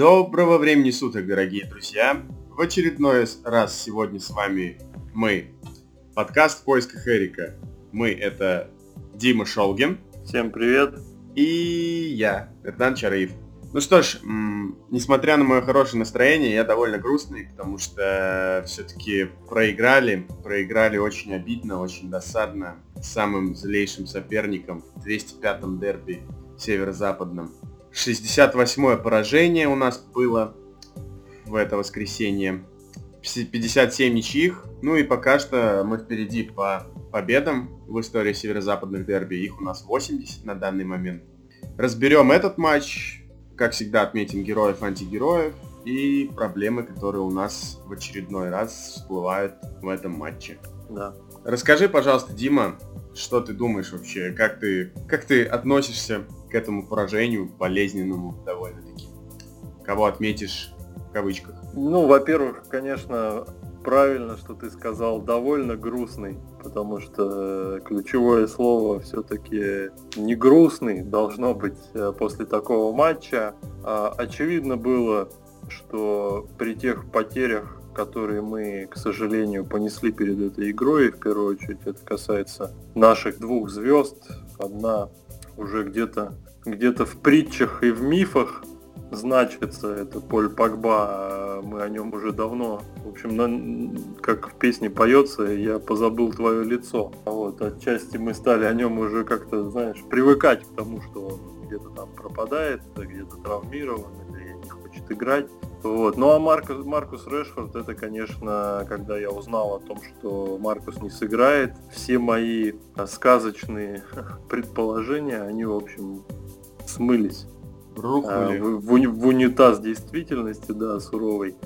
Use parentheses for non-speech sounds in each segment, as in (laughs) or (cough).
Доброго времени суток, дорогие друзья! В очередной раз сегодня с вами мы, подкаст в поисках Эрика. Мы это Дима Шолгин. Всем привет. И я, Эрдан Чараев. Ну что ж, несмотря на мое хорошее настроение, я довольно грустный, потому что все-таки проиграли. Проиграли очень обидно, очень досадно самым злейшим соперником в 205-м дерби северо-западном. 68-е поражение у нас было в это воскресенье. 57 ничьих. Ну и пока что мы впереди по победам в истории северо-западных дерби. Их у нас 80 на данный момент. Разберем этот матч. Как всегда отметим героев, антигероев и проблемы, которые у нас в очередной раз всплывают в этом матче. Да. Расскажи, пожалуйста, Дима, что ты думаешь вообще? Как ты, как ты относишься к этому поражению болезненному довольно-таки? Кого отметишь в кавычках? Ну, во-первых, конечно, правильно, что ты сказал, довольно грустный, потому что ключевое слово все-таки не грустный должно быть э, после такого матча. А очевидно было, что при тех потерях, которые мы, к сожалению, понесли перед этой игрой, в первую очередь это касается наших двух звезд, одна уже где-то где-то в притчах и в мифах значится, это Поль Погба, а мы о нем уже давно, в общем, на, как в песне поется, я позабыл твое лицо. Вот, отчасти мы стали о нем уже как-то, знаешь, привыкать к тому, что он где-то там пропадает, где-то травмирован или не хочет играть. Вот. Ну а Маркус, Маркус Решфорд, это, конечно, когда я узнал о том, что Маркус не сыграет, все мои сказочные (laughs) предположения, они, в общем, смылись. Рухнули. А, в, в унитаз действительности, да, суровый.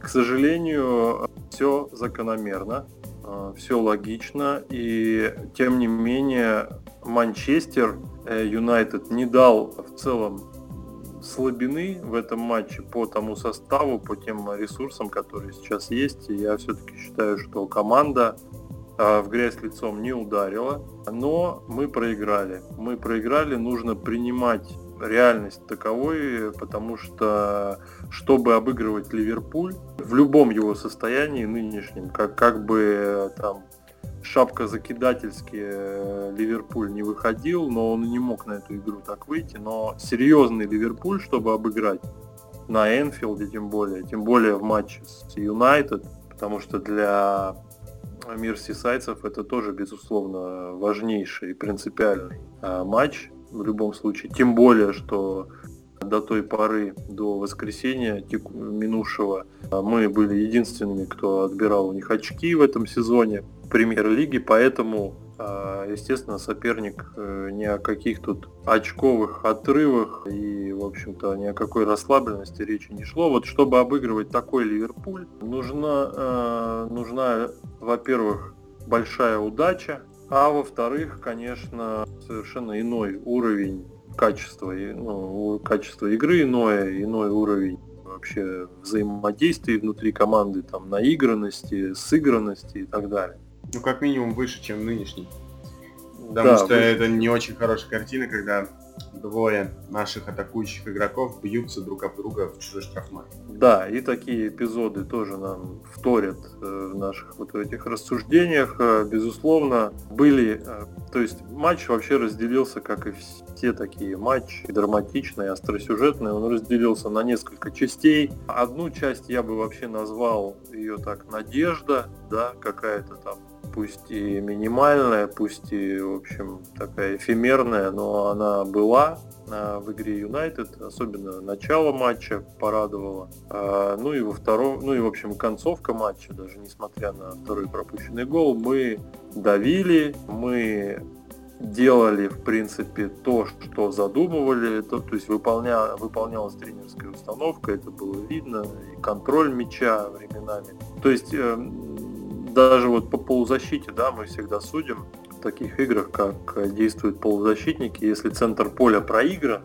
К сожалению, все закономерно, а, все логично, и тем не менее Манчестер э, Юнайтед не дал в целом слабины в этом матче по тому составу, по тем ресурсам, которые сейчас есть. И я все-таки считаю, что команда в грязь лицом не ударила, но мы проиграли. Мы проиграли, нужно принимать реальность таковой, потому что чтобы обыгрывать Ливерпуль в любом его состоянии нынешнем, как, как бы там шапка закидательски э, Ливерпуль не выходил, но он не мог на эту игру так выйти. Но серьезный Ливерпуль, чтобы обыграть на Энфилде тем более, тем более в матче с Юнайтед, потому что для мерсисайцев это тоже, безусловно, важнейший и принципиальный а, матч в любом случае. Тем более, что до той поры, до воскресенья минувшего, а, мы были единственными, кто отбирал у них очки в этом сезоне премьер-лиги, поэтому, естественно, соперник э, ни о каких тут очковых отрывах и, в общем-то, ни о какой расслабленности речи не шло. Вот чтобы обыгрывать такой Ливерпуль, нужна, э, нужна во-первых, большая удача, а во-вторых, конечно, совершенно иной уровень качества, ну, качество игры иное, иной уровень вообще взаимодействия внутри команды, там, наигранности, сыгранности и так далее. Ну, как минимум выше, чем нынешний. Потому да, что выше. это не очень хорошая картина, когда двое наших атакующих игроков бьются друг об друга в чужой штрафной. Да, и такие эпизоды тоже нам вторят э, в наших вот этих рассуждениях. Э, безусловно, были... Э, то есть матч вообще разделился, как и все такие матчи, драматичные, остросюжетные, он разделился на несколько частей. Одну часть я бы вообще назвал ее так «Надежда», да, какая-то там пусть и минимальная, пусть и, в общем, такая эфемерная, но она была в игре Юнайтед, особенно начало матча порадовало. А, ну и во втором, ну и в общем концовка матча, даже несмотря на второй пропущенный гол, мы давили, мы делали, в принципе, то, что задумывали, то, то есть выполня, выполнялась тренерская установка, это было видно, и контроль мяча временами. То есть эм, даже вот по полузащите, да, мы всегда судим в таких играх, как действуют полузащитники. Если центр поля проигран,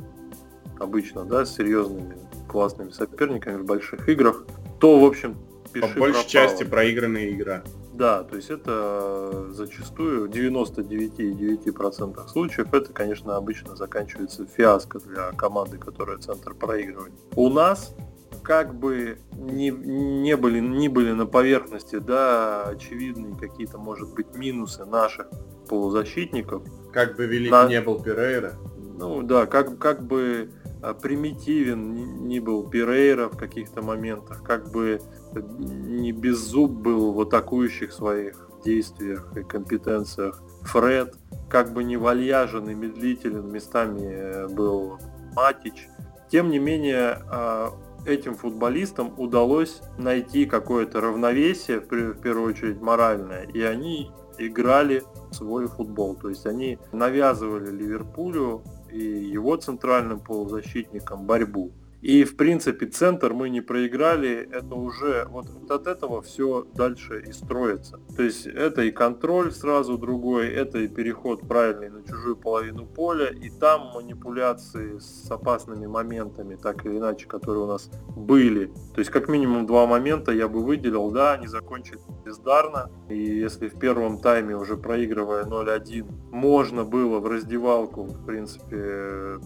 обычно, да, с серьезными классными соперниками в больших играх, то, в общем, пиши По большей пропало. части проигранная игра. Да, то есть это зачастую 99,9% случаев это, конечно, обычно заканчивается фиаско для команды, которая центр проигрывает. У нас как бы не, не, были, не были на поверхности, да, очевидные какие-то, может быть, минусы наших полузащитников. Как бы велик на... не был Перейра. Ну да, как, как бы а, примитивен не был Перейра в каких-то моментах, как бы не беззуб был в атакующих своих действиях и компетенциях Фред, как бы не вальяжен и медлителен местами э, был Матич. Тем не менее, а, этим футболистам удалось найти какое-то равновесие, в первую очередь моральное, и они играли свой футбол. То есть они навязывали Ливерпулю и его центральным полузащитникам борьбу. И, в принципе, центр мы не проиграли, это уже, вот, от этого все дальше и строится. То есть это и контроль сразу другой, это и переход правильный на чужую половину поля, и там манипуляции с опасными моментами, так или иначе, которые у нас были. То есть как минимум два момента я бы выделил, да, они закончили бездарно, и если в первом тайме уже проигрывая 0-1, можно было в раздевалку, в принципе,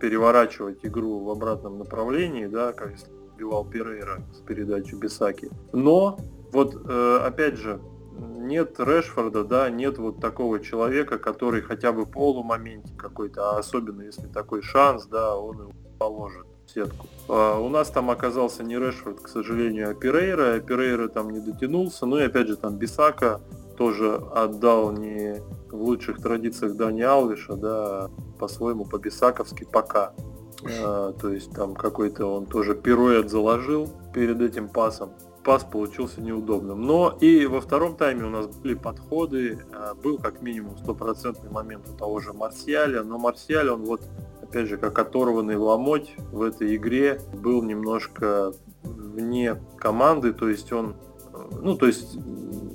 переворачивать игру в обратном направлении, да, как сбивал Перейра с передачи Бисаки. Но вот э, опять же, нет Решфорда, да, нет вот такого человека, который хотя бы полумоменте какой-то, а особенно если такой шанс, да, он его положит в сетку. А у нас там оказался не Решфорд, к сожалению, а Перейра, а Перейра там не дотянулся, ну и опять же там Бисака тоже отдал не в лучших традициях Дани Алвиша, да, по-своему по-бисаковски пока. А, то есть там какой-то он тоже пируэт заложил перед этим пасом. Пас получился неудобным. Но и во втором тайме у нас были подходы. А, был как минимум стопроцентный момент у того же Марсиаля. Но Марсиаль, он вот, опять же, как оторванный ломоть в этой игре, был немножко вне команды. То есть он, ну, то есть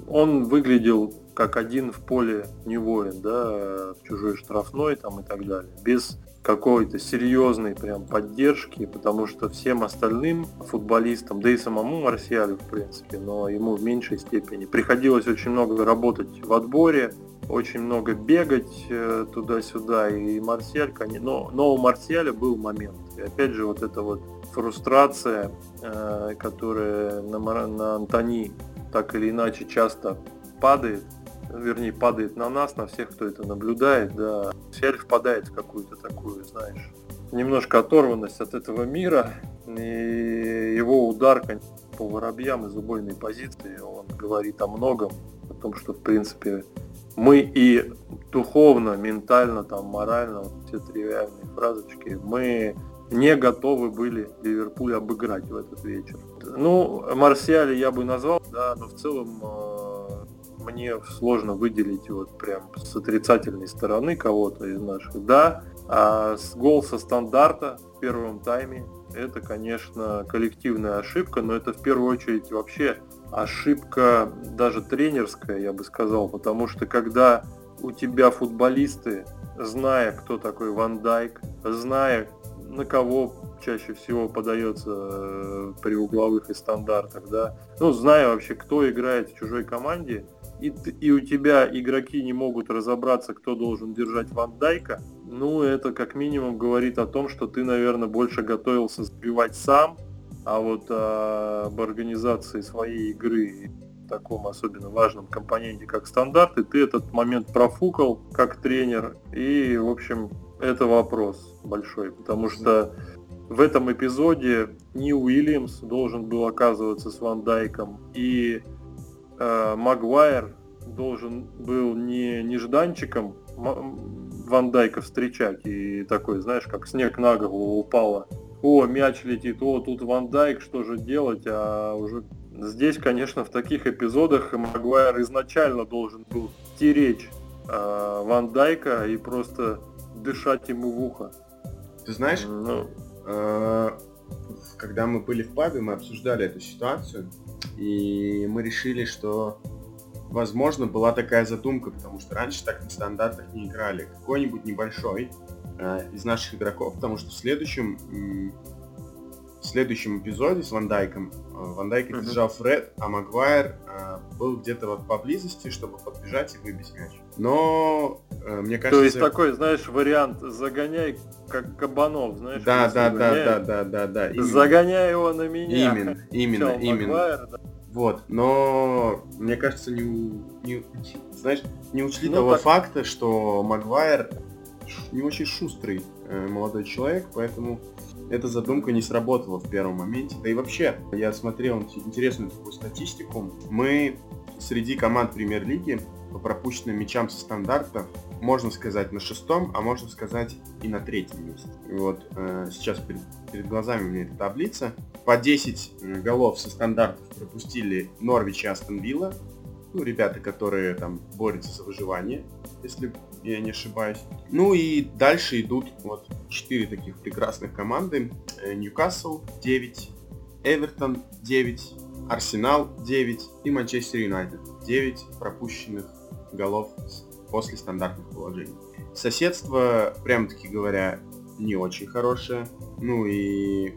он выглядел как один в поле не воин, да, в чужой штрафной там и так далее, без какой-то серьезной прям поддержки, потому что всем остальным футболистам, да и самому Марсиалю, в принципе, но ему в меньшей степени, приходилось очень много работать в отборе, очень много бегать э, туда-сюда, и Марсиаль, но, но у Марсиаля был момент. И опять же, вот эта вот фрустрация, э, которая на, на Антони так или иначе часто падает, вернее, падает на нас, на всех, кто это наблюдает, да, Сиаль впадает в какую-то такую, знаешь, немножко оторванность от этого мира, и его удар по воробьям из убойной позиции, он говорит о многом, о том, что, в принципе, мы и духовно, ментально, там, морально, все тривиальные фразочки, мы не готовы были Ливерпуль обыграть в этот вечер. Ну, Марсиали я бы назвал, да, но в целом э, мне сложно выделить вот прям с отрицательной стороны кого-то из наших. Да, а с гол со стандарта в первом тайме это, конечно, коллективная ошибка, но это в первую очередь вообще ошибка даже тренерская, я бы сказал, потому что когда у тебя футболисты, зная, кто такой Ван Дайк, зная, на кого чаще всего подается э, при угловых и стандартах, да. Ну, зная вообще, кто играет в чужой команде, и, и у тебя игроки не могут разобраться, кто должен держать Ван Дайка, ну, это как минимум говорит о том, что ты, наверное, больше готовился сбивать сам, а вот а, об организации своей игры таком особенно важном компоненте, как стандарты, ты этот момент профукал как тренер, и, в общем, это вопрос большой, потому что в этом эпизоде ни Уильямс должен был оказываться с Ван Дайком, и э, Магуайр должен был не нежданчиком Ван Дайка встречать и такой, знаешь, как снег на голову упало. О, мяч летит, о, тут Ван Дайк, что же делать, а уже здесь, конечно, в таких эпизодах Магуайр изначально должен был стеречь э, Ван Дайка и просто дышать ему в ухо. Ты знаешь, ну... э, когда мы были в пабе, мы обсуждали эту ситуацию, и мы решили, что возможно была такая задумка, потому что раньше так на стандартах не играли. Какой-нибудь небольшой э, из наших игроков, потому что в следующем в следующем эпизоде с Ван Дайком. Э, Ван Дайк держал Фред, а Магуайр э, был где-то вот поблизости, чтобы подбежать и выбить мяч. Но э, мне кажется... То есть такой, знаешь, вариант загоняй как кабанов, знаешь? Да, да, да, да, да, да, да. Именно. Загоняй его на меня. Именно, (laughs) именно, Чё, именно. Магуайр, да. Вот, но мне кажется, не, не знаешь, не учли ну, того так... факта, что Магуайр не очень шустрый э, молодой человек, поэтому эта задумка не сработала в первом моменте. Да и вообще, я смотрел интересную такую статистику. Мы среди команд премьер-лиги по пропущенным мячам со стандарта, можно сказать, на шестом, а можно сказать и на третьем месте. Вот э, сейчас перед, перед глазами у меня эта таблица. По 10 голов со стандартов пропустили Норвич и Астон Вилла. Ну, ребята, которые там борются за выживание, если я не ошибаюсь. Ну и дальше идут вот четыре таких прекрасных команды. Э, Ньюкасл 9, Эвертон 9, Арсенал 9 и Манчестер Юнайтед 9 пропущенных голов после стандартных положений. Соседство, прям таки говоря, не очень хорошее. Ну и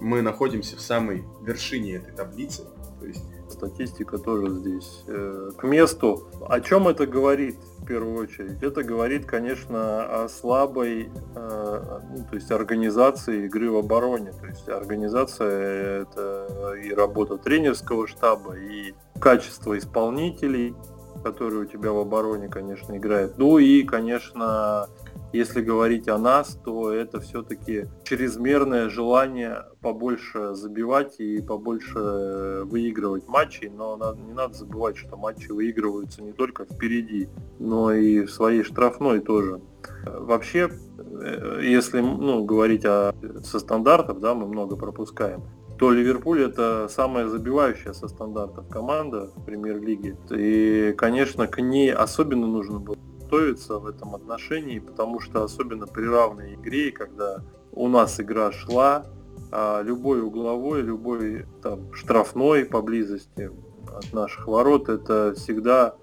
мы находимся в самой вершине этой таблицы. То есть статистика тоже здесь э, к месту. О чем это говорит в первую очередь? Это говорит, конечно, о слабой, э, ну, то есть организации игры в обороне. То есть организация это и работа тренерского штаба, и качество исполнителей, которые у тебя в обороне, конечно, играют. Ну и, конечно, если говорить о нас, то это все-таки чрезмерное желание побольше забивать и побольше выигрывать матчи, но не надо забывать, что матчи выигрываются не только впереди, но и в своей штрафной тоже. Вообще, э, если ну, говорить о, со стандартов, да, мы много пропускаем, то Ливерпуль это самая забивающая со стандартов команда в премьер-лиге. И, конечно, к ней особенно нужно было готовиться в этом отношении, потому что особенно при равной игре, когда у нас игра шла, а любой угловой, любой там, штрафной поблизости от наших ворот, это всегда,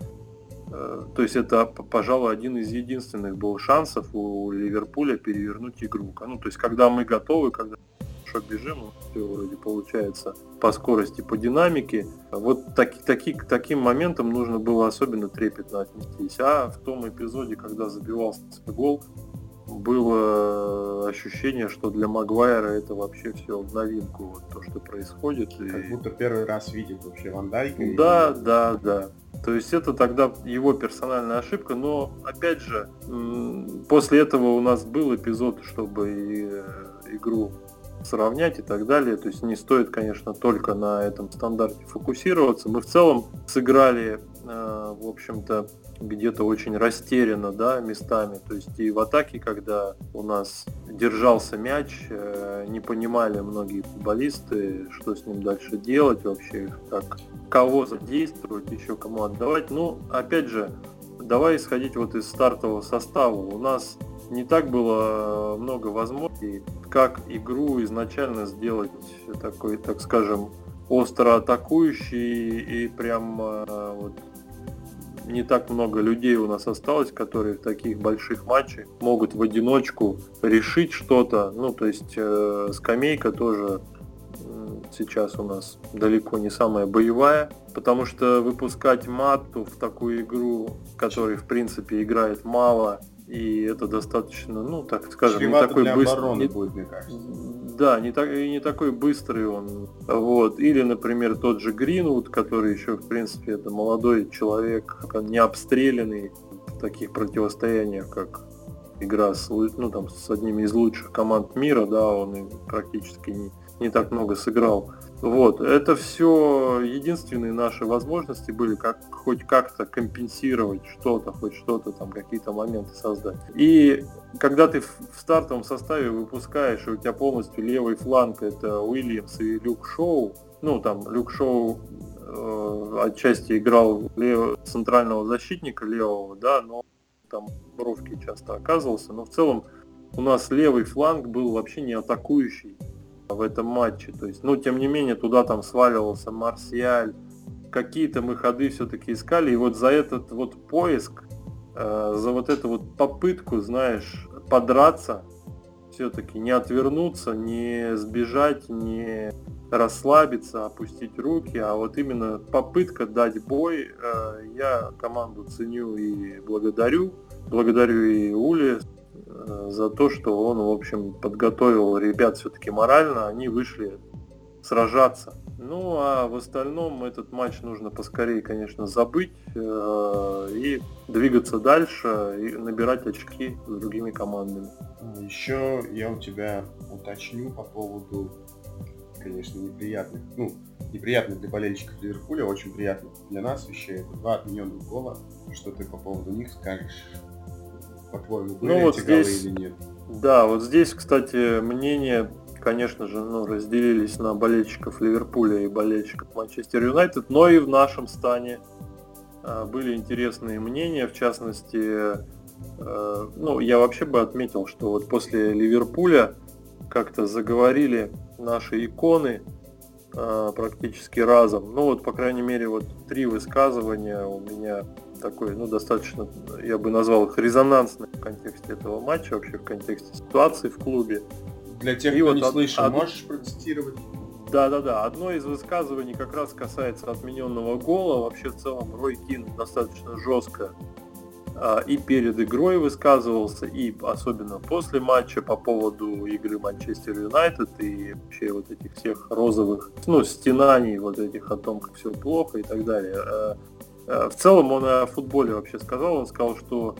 э, то есть это, пожалуй, один из единственных был шансов у Ливерпуля перевернуть игру. Ну, то есть когда мы готовы, когда хорошо бежим, все вроде получается по скорости, по динамике. Вот таки, таки, к таким моментам нужно было особенно трепетно отнестись. А в том эпизоде, когда забивался гол, было ощущение, что для Магуайра это вообще все в новинку, вот то, что происходит. Как будто первый раз видит вообще Ван Дайка. Да, и... да, да. То есть это тогда его персональная ошибка, но опять же, после этого у нас был эпизод, чтобы э, игру сравнять и так далее. То есть не стоит, конечно, только на этом стандарте фокусироваться. Мы в целом сыграли, э, в общем-то, где-то очень растеряно, да, местами. То есть и в атаке, когда у нас держался мяч, э, не понимали многие футболисты, что с ним дальше делать вообще, как кого задействовать, еще кому отдавать. Ну, опять же, давай исходить вот из стартового состава. У нас не так было много возможностей, как игру изначально сделать такой, так скажем, остро атакующий и прям э, вот не так много людей у нас осталось, которые в таких больших матчах могут в одиночку решить что-то. Ну, то есть э, скамейка тоже сейчас у нас далеко не самая боевая, потому что выпускать мату в такую игру, которой в принципе играет мало, и это достаточно, ну, так скажем, Чревато не такой быстрый. Не, будет, мне кажется. Да, не, так, не такой быстрый он. Вот. Или, например, тот же Гринвуд, который еще, в принципе, это молодой человек, не обстрелянный в таких противостояниях, как игра с, ну, там, с одними из лучших команд мира, да, он практически не, не так много сыграл. Вот, это все единственные наши возможности были, как хоть как-то компенсировать что-то, хоть что-то там, какие-то моменты создать. И когда ты в стартовом составе выпускаешь, и у тебя полностью левый фланг это Уильямс и Люк Шоу, ну там Люк Шоу э, отчасти играл лев... центрального защитника левого, да, но там бровки часто оказывался, но в целом у нас левый фланг был вообще не атакующий в этом матче. То есть, ну, тем не менее, туда там сваливался Марсиаль. Какие-то мы ходы все-таки искали. И вот за этот вот поиск, э, за вот эту вот попытку, знаешь, подраться, все-таки не отвернуться, не сбежать, не расслабиться, опустить руки, а вот именно попытка дать бой. Э, я команду ценю и благодарю. Благодарю и Ули за то, что он, в общем, подготовил ребят все-таки морально, они вышли сражаться. Ну а в остальном этот матч нужно поскорее, конечно, забыть э, и двигаться дальше и набирать очки с другими командами. Еще я у тебя уточню по поводу, конечно, неприятных, ну, неприятных для болельщиков Ливерпуля, очень приятных для нас вещей. Это два отмененных гола. Что ты по поводу них скажешь? По-твоему, были ну, вот эти здесь, голы или нет? Да, вот здесь, кстати, мнение конечно же, ну, разделились на болельщиков Ливерпуля и болельщиков Манчестер Юнайтед, но и в нашем стане а, были интересные мнения, в частности, а, ну, я вообще бы отметил, что вот после Ливерпуля как-то заговорили наши иконы а, практически разом. Ну вот, по крайней мере, вот три высказывания у меня такой, ну, достаточно, я бы назвал их резонансным в контексте этого матча, вообще в контексте ситуации в клубе. Для тех, и кто вот не от, слышал, от... можешь процитировать? Да-да-да, одно из высказываний как раз касается отмененного гола. Вообще в целом Рой Кин достаточно жестко а, и перед игрой высказывался, и особенно после матча по поводу игры Манчестер Юнайтед и вообще вот этих всех розовых, ну, стенаний вот этих о том, как все плохо и так далее. А, в целом он о футболе вообще сказал, он сказал, что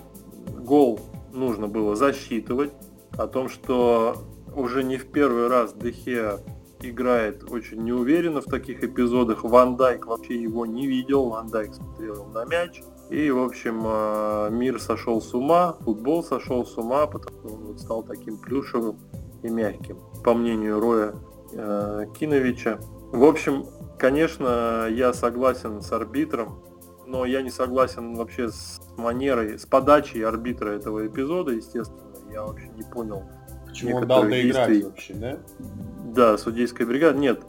гол нужно было засчитывать, о том, что уже не в первый раз Дехе играет очень неуверенно в таких эпизодах. Ван Дайк вообще его не видел, Ван Дайк смотрел на мяч. И, в общем, э, мир сошел с ума, футбол сошел с ума, потому что он стал таким плюшевым и мягким, по мнению Роя э, Киновича. В общем, конечно, я согласен с арбитром, но я не согласен вообще с манерой, с подачей арбитра этого эпизода, естественно. Я вообще не понял, Почему он дал доиграть действий. вообще, да? Да, судейская бригада. Нет,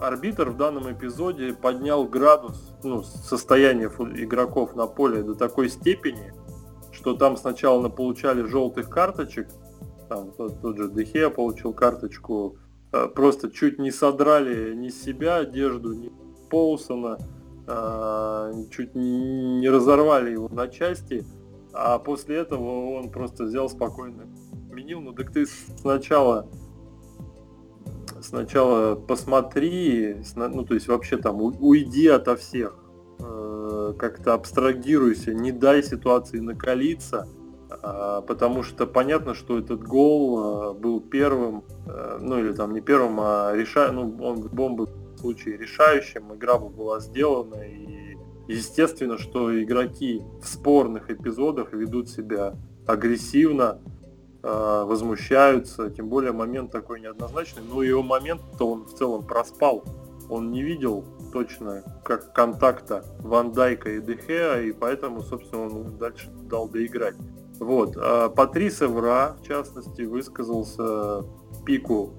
арбитр в данном эпизоде поднял градус, ну, состояние игроков на поле до такой степени, что там сначала получали желтых карточек, там тот, тот же Дехе получил карточку, э, просто чуть не содрали ни себя одежду, ни Поусона, чуть не разорвали его на части, а после этого он просто взял спокойно отменил, ну так ты сначала сначала посмотри, ну то есть вообще там уйди ото всех, э, как-то абстрагируйся, не дай ситуации накалиться, а, потому что понятно, что этот гол э, был первым, э, ну или там не первым, а реша... ну, он бомбы случае решающим, игра бы была сделана и естественно, что игроки в спорных эпизодах ведут себя агрессивно, Э, возмущаются, тем более момент такой неоднозначный, но его момент-то он в целом проспал. Он не видел точно как контакта Ван Дайка и Дехеа, и поэтому, собственно, он дальше дал доиграть. Вот. А Патрис Эвра, в частности, высказался пику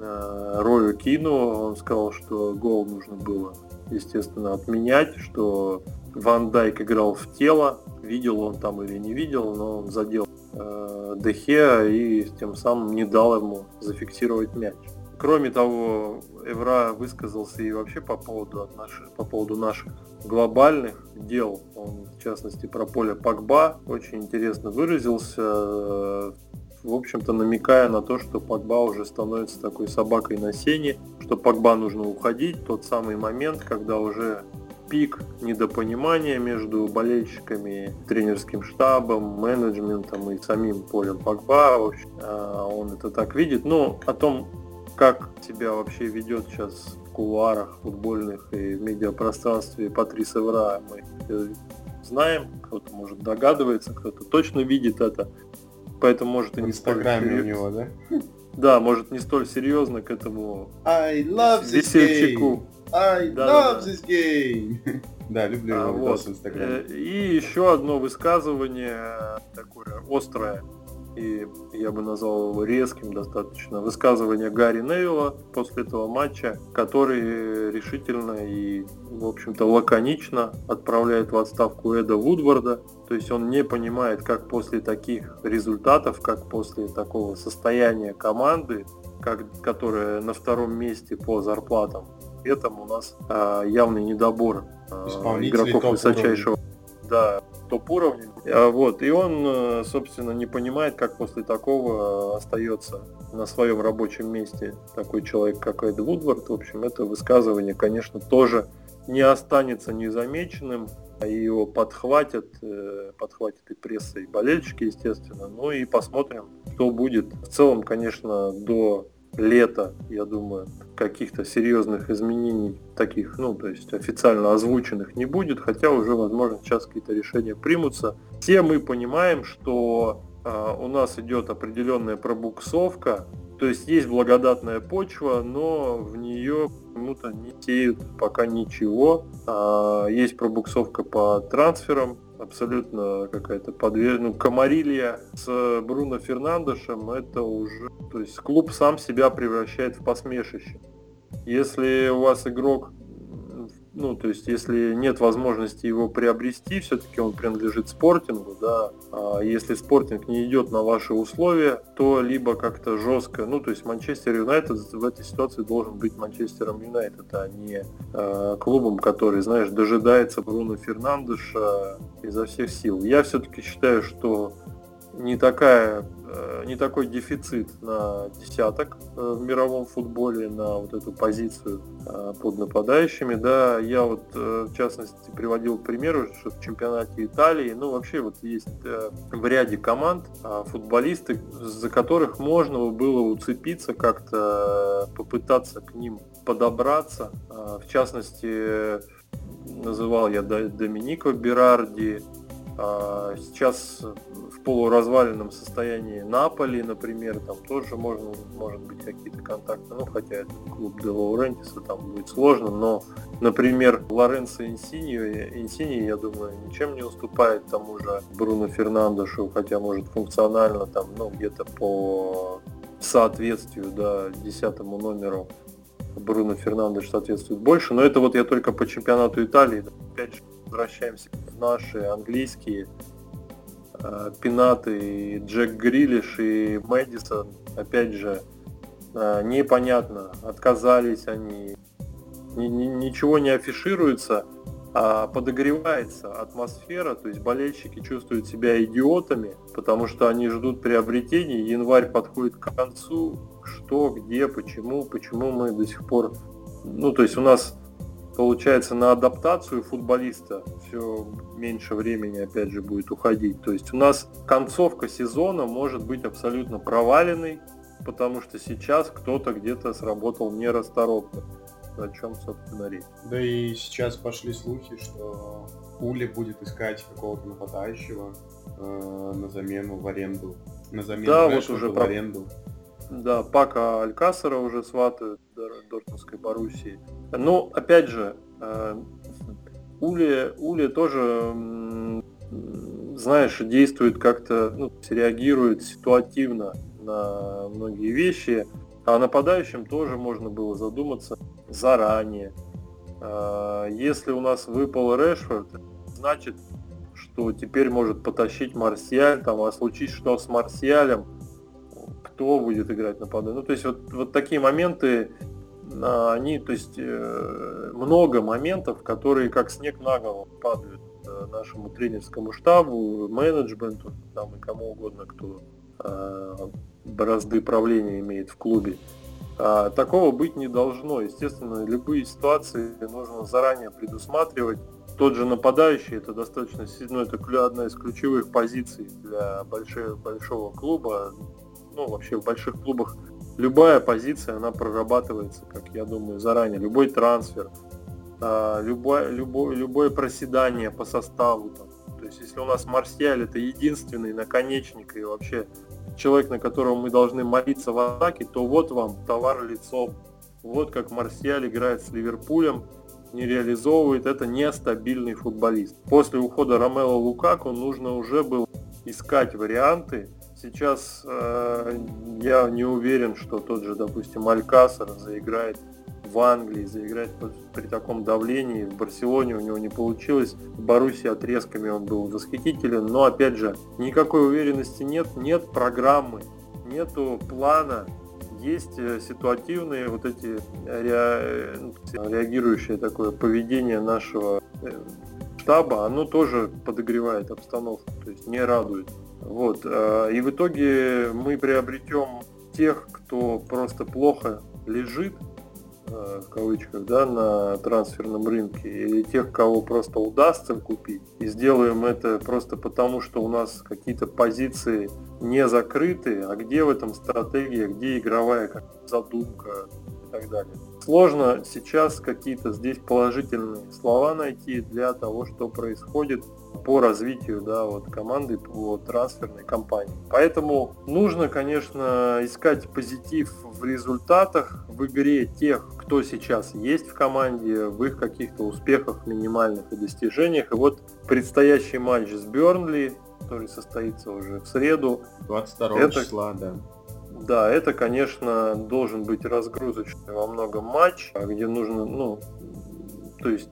э, Рою Кину. Он сказал, что гол нужно было, естественно, отменять, что Ван Дайк играл в тело, видел он там или не видел, но он задел э, Дехе и тем самым не дал ему зафиксировать мяч. Кроме того, Эвра высказался и вообще по поводу, наших, по поводу наших глобальных дел. Он, в частности, про поле Пакба очень интересно выразился, в общем-то намекая на то, что Пакба уже становится такой собакой на сене, что Пакба нужно уходить, тот самый момент, когда уже пик недопонимания между болельщиками, тренерским штабом, менеджментом и самим Полем Погба. А, он это так видит. Но о том, как себя вообще ведет сейчас в кулуарах футбольных и в медиапространстве Патрис Эвра, мы знаем, кто-то может догадывается, кто-то точно видит это, поэтому может и не столь у него, да? Да, может не столь серьезно к этому I love весельчаку. I да, love да, this game. (laughs) да, люблю а, его вот. в Инстаграме. Э, и еще одно высказывание такое острое и я бы назвал его резким достаточно, высказывание Гарри Невилла после этого матча, который решительно и, в общем-то, лаконично отправляет в отставку Эда Вудварда. То есть он не понимает, как после таких результатов, как после такого состояния команды, как, которая на втором месте по зарплатам, этом у нас а, явный недобор а, игроков высочайшего. Да, топ-уровня. А, вот, и он, э, собственно, не понимает, как после такого э, остается на своем рабочем месте такой человек, как Эд Вудвард. В общем, это высказывание, конечно, тоже не останется незамеченным, а его подхватят, э, подхватят и пресса, и болельщики, естественно. Ну и посмотрим, что будет. В целом, конечно, до лета, я думаю, каких-то серьезных изменений таких, ну, то есть официально озвученных не будет, хотя уже, возможно, сейчас какие-то решения примутся. Все мы понимаем, что э, у нас идет определенная пробуксовка, то есть есть благодатная почва, но в нее почему-то не сеют пока ничего. А, есть пробуксовка по трансферам, абсолютно какая-то подвер... ну, комарилья с Бруно Фернандешем, это уже... То есть клуб сам себя превращает в посмешище. Если у вас игрок ну, то есть, если нет возможности его приобрести, все-таки он принадлежит спортингу, да, а если спортинг не идет на ваши условия, то либо как-то жестко, ну, то есть Манчестер Юнайтед в этой ситуации должен быть Манчестером Юнайтед, а не э, клубом, который, знаешь, дожидается Бруно Фернандеша изо всех сил. Я все-таки считаю, что не такая Э, не такой дефицит на десяток э, в мировом футболе на вот эту позицию э, под нападающими. Да, я вот в частности приводил примеры, что в чемпионате Италии, ну вообще вот есть в ряде команд футболисты, за которых можно было уцепиться, как-то попытаться к ним подобраться. В частности, называл я Доминико Берарди, сейчас полуразваленном состоянии Наполи, например, там тоже можно, может быть какие-то контакты, ну, хотя это клуб Де Лаурентиса, там будет сложно, но, например, Лоренцо Инсини, Инсини, я думаю, ничем не уступает тому же Бруно Фернандешу, хотя, может, функционально там, ну, где-то по соответствию, да, десятому номеру Бруно Фернандеш соответствует больше, но это вот я только по чемпионату Италии, опять же, возвращаемся в наши английские Э, Пинаты, Джек Грилиш и Мэдисон, опять же, э, непонятно, отказались они, ничего не афишируется, а подогревается атмосфера, то есть болельщики чувствуют себя идиотами, потому что они ждут приобретений, январь подходит к концу, что, где, почему, почему мы до сих пор, ну то есть у нас получается, на адаптацию футболиста все меньше времени, опять же, будет уходить. То есть у нас концовка сезона может быть абсолютно проваленной, потому что сейчас кто-то где-то сработал нерасторопно. О чем, собственно, речь. Да и сейчас пошли слухи, что Пули будет искать какого-то нападающего э, на замену в аренду. На замену да, вот уже в аренду. Да, Пака Алькасара уже сватают Дортмундской Боруссии. Но, опять же, э, Ули, Ули тоже, знаешь, действует как-то, ну, реагирует ситуативно на многие вещи. А нападающим тоже можно было задуматься заранее. Э, если у нас выпал Решфорд, значит, что теперь может потащить Марсиаль, там, а случись что с Марсиалем, кто будет играть нападающим. Ну, то есть вот, вот такие моменты, а, они, то есть э, много моментов, которые как снег на голову падают э, нашему тренерскому штабу, менеджменту, там и кому угодно, кто э, бразды правления имеет в клубе. А, такого быть не должно. Естественно, любые ситуации нужно заранее предусматривать. Тот же нападающий, это достаточно, ну, это одна из ключевых позиций для большого, большого клуба ну, вообще в больших клубах любая позиция, она прорабатывается, как я думаю, заранее. Любой трансфер, а, любое, любое, любое проседание по составу. Там. То есть если у нас Марсиаль это единственный наконечник и вообще человек, на которого мы должны молиться в атаке, то вот вам товар лицом. Вот как Марсиаль играет с Ливерпулем, не реализовывает, это нестабильный футболист. После ухода Ромело Лукаку нужно уже было искать варианты сейчас э, я не уверен, что тот же, допустим, Алькасар заиграет в Англии, заиграть при таком давлении. В Барселоне у него не получилось. В Боруссии отрезками он был восхитителен. Но опять же, никакой уверенности нет, нет программы, нету плана. Есть э, ситуативные вот эти ре... реагирующее такое поведение нашего э, штаба, оно тоже подогревает обстановку, то есть не радует. Вот. Э, и в итоге мы приобретем тех, кто просто плохо лежит, Э, в кавычках, да, на трансферном рынке, или тех, кого просто удастся купить, и сделаем это просто потому, что у нас какие-то позиции не закрыты, а где в этом стратегия, где игровая задумка и так далее. Сложно сейчас какие-то здесь положительные слова найти для того, что происходит по развитию да, вот, команды, по трансферной кампании. Поэтому нужно, конечно, искать позитив в результатах, в игре тех, кто сейчас есть в команде, в их каких-то успехах минимальных и достижениях. И вот предстоящий матч с Бернли, который состоится уже в среду. 22 это, числа, да. Да, это, конечно, должен быть разгрузочный во многом матч, где нужно, ну, то есть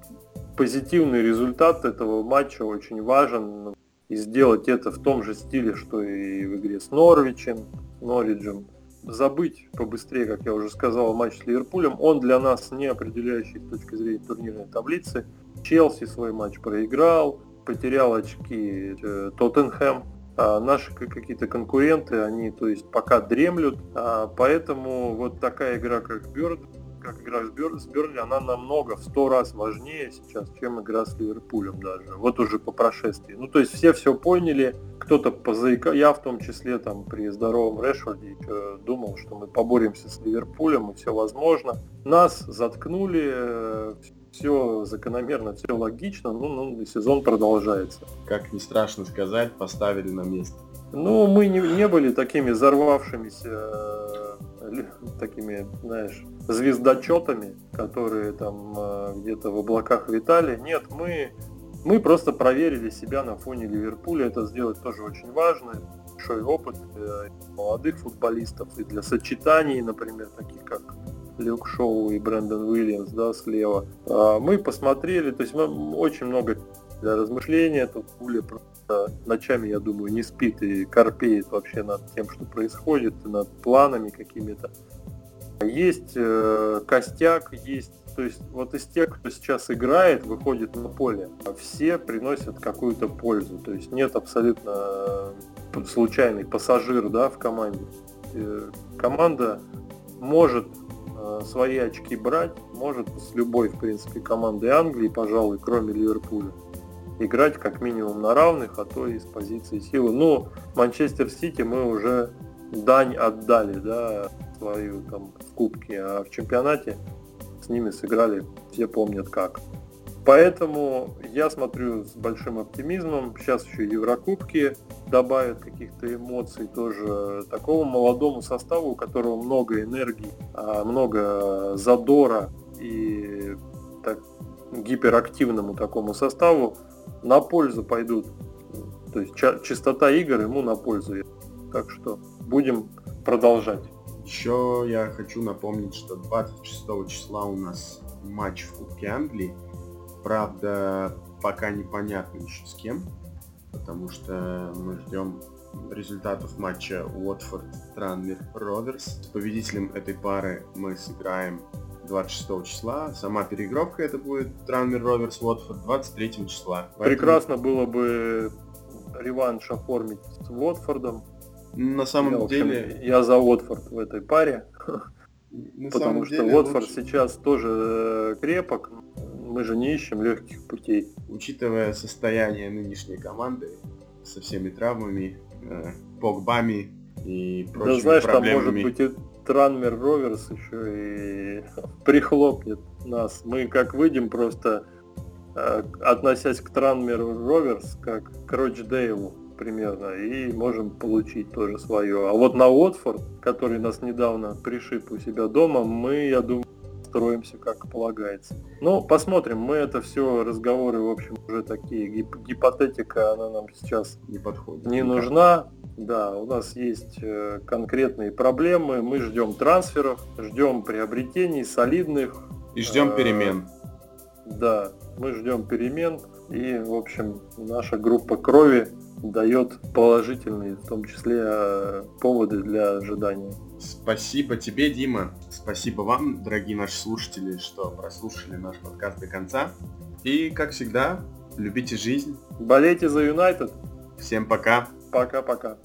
позитивный результат этого матча очень важен. И сделать это в том же стиле, что и в игре с Норвичем, Норриджем. Забыть побыстрее, как я уже сказал, матч с Ливерпулем. Он для нас не определяющий с точки зрения турнирной таблицы. Челси свой матч проиграл, потерял очки э, Тоттенхэм. А наши какие-то конкуренты, они то есть пока дремлют, а поэтому вот такая игра, как Бёрд, как игра с, Бер, с Бернли, она намного, в сто раз важнее сейчас, чем игра с Ливерпулем даже. Вот уже по прошествии. Ну, то есть все все поняли, кто-то позаика, я в том числе там при здоровом Решфорде думал, что мы поборемся с Ливерпулем и все возможно. Нас заткнули, э, все закономерно, все логично, ну, ну сезон продолжается. Как не страшно сказать, поставили на место. Ну, мы не, не были такими взорвавшимися такими, знаешь, звездочетами, которые там э, где-то в облаках витали. Нет, мы, мы просто проверили себя на фоне Ливерпуля. Это сделать тоже очень важно. Большой опыт для молодых футболистов и для сочетаний, например, таких как Люк Шоу и Брэндон Уильямс, да, слева. А мы посмотрели, то есть мы очень много для размышления. Тут Пуля просто ночами, я думаю, не спит и корпеет вообще над тем, что происходит, над планами какими-то. Есть э, костяк, есть, то есть вот из тех, кто сейчас играет, выходит на поле, все приносят какую-то пользу. То есть нет абсолютно э, случайный пассажир да, в команде. Э, команда может свои очки брать, может с любой, в принципе, командой Англии, пожалуй, кроме Ливерпуля играть как минимум на равных, а то и с позиции силы. Ну, Манчестер Сити мы уже дань отдали, да, свою там в кубке, а в чемпионате с ними сыграли, все помнят как. Поэтому я смотрю с большим оптимизмом. Сейчас еще Еврокубки добавят каких-то эмоций тоже такому молодому составу, у которого много энергии, а, много задора и так, гиперактивному такому составу на пользу пойдут. То есть частота игр ему на пользу. Так что будем продолжать. Еще я хочу напомнить, что 26 числа у нас матч в Кубке Англии. Правда, пока непонятно еще с кем, потому что мы ждем результатов матча Уотфорд Транмер Роверс. С победителем этой пары мы сыграем 26 числа. Сама переигровка это будет Транмер Роверс Уотфорд 23 числа. Поэтому... Прекрасно было бы реванш оформить с Уотфордом. На самом я, деле... Общем, я за Уотфорд в этой паре. На потому что Уотфорд лучше... сейчас тоже э, крепок. Мы же не ищем легких путей. Учитывая состояние нынешней команды со всеми травмами, э, погбами и прочими да, знаешь, проблемами. там может быть и Транмер Роверс еще и (laughs) прихлопнет нас. Мы как выйдем просто, э, относясь к Транмер Роверс, как к Рочдейлу примерно, и можем получить тоже свое. А вот на Уотфорд, который нас недавно пришиб у себя дома, мы, я думаю, настроимся, как полагается. Ну, посмотрим. Мы это все разговоры, в общем, уже такие. Гип гипотетика, она нам сейчас не подходит. Не нужна. Да, у нас есть э, конкретные проблемы. Мы ждем трансферов, ждем приобретений солидных. И ждем э, перемен. Да, мы ждем перемен. И, в общем, наша группа крови дает положительные, в том числе, э, поводы для ожидания. Спасибо тебе, Дима. Спасибо вам, дорогие наши слушатели, что прослушали наш подкаст до конца. И, как всегда, любите жизнь. Болейте за Юнайтед. Всем пока. Пока-пока.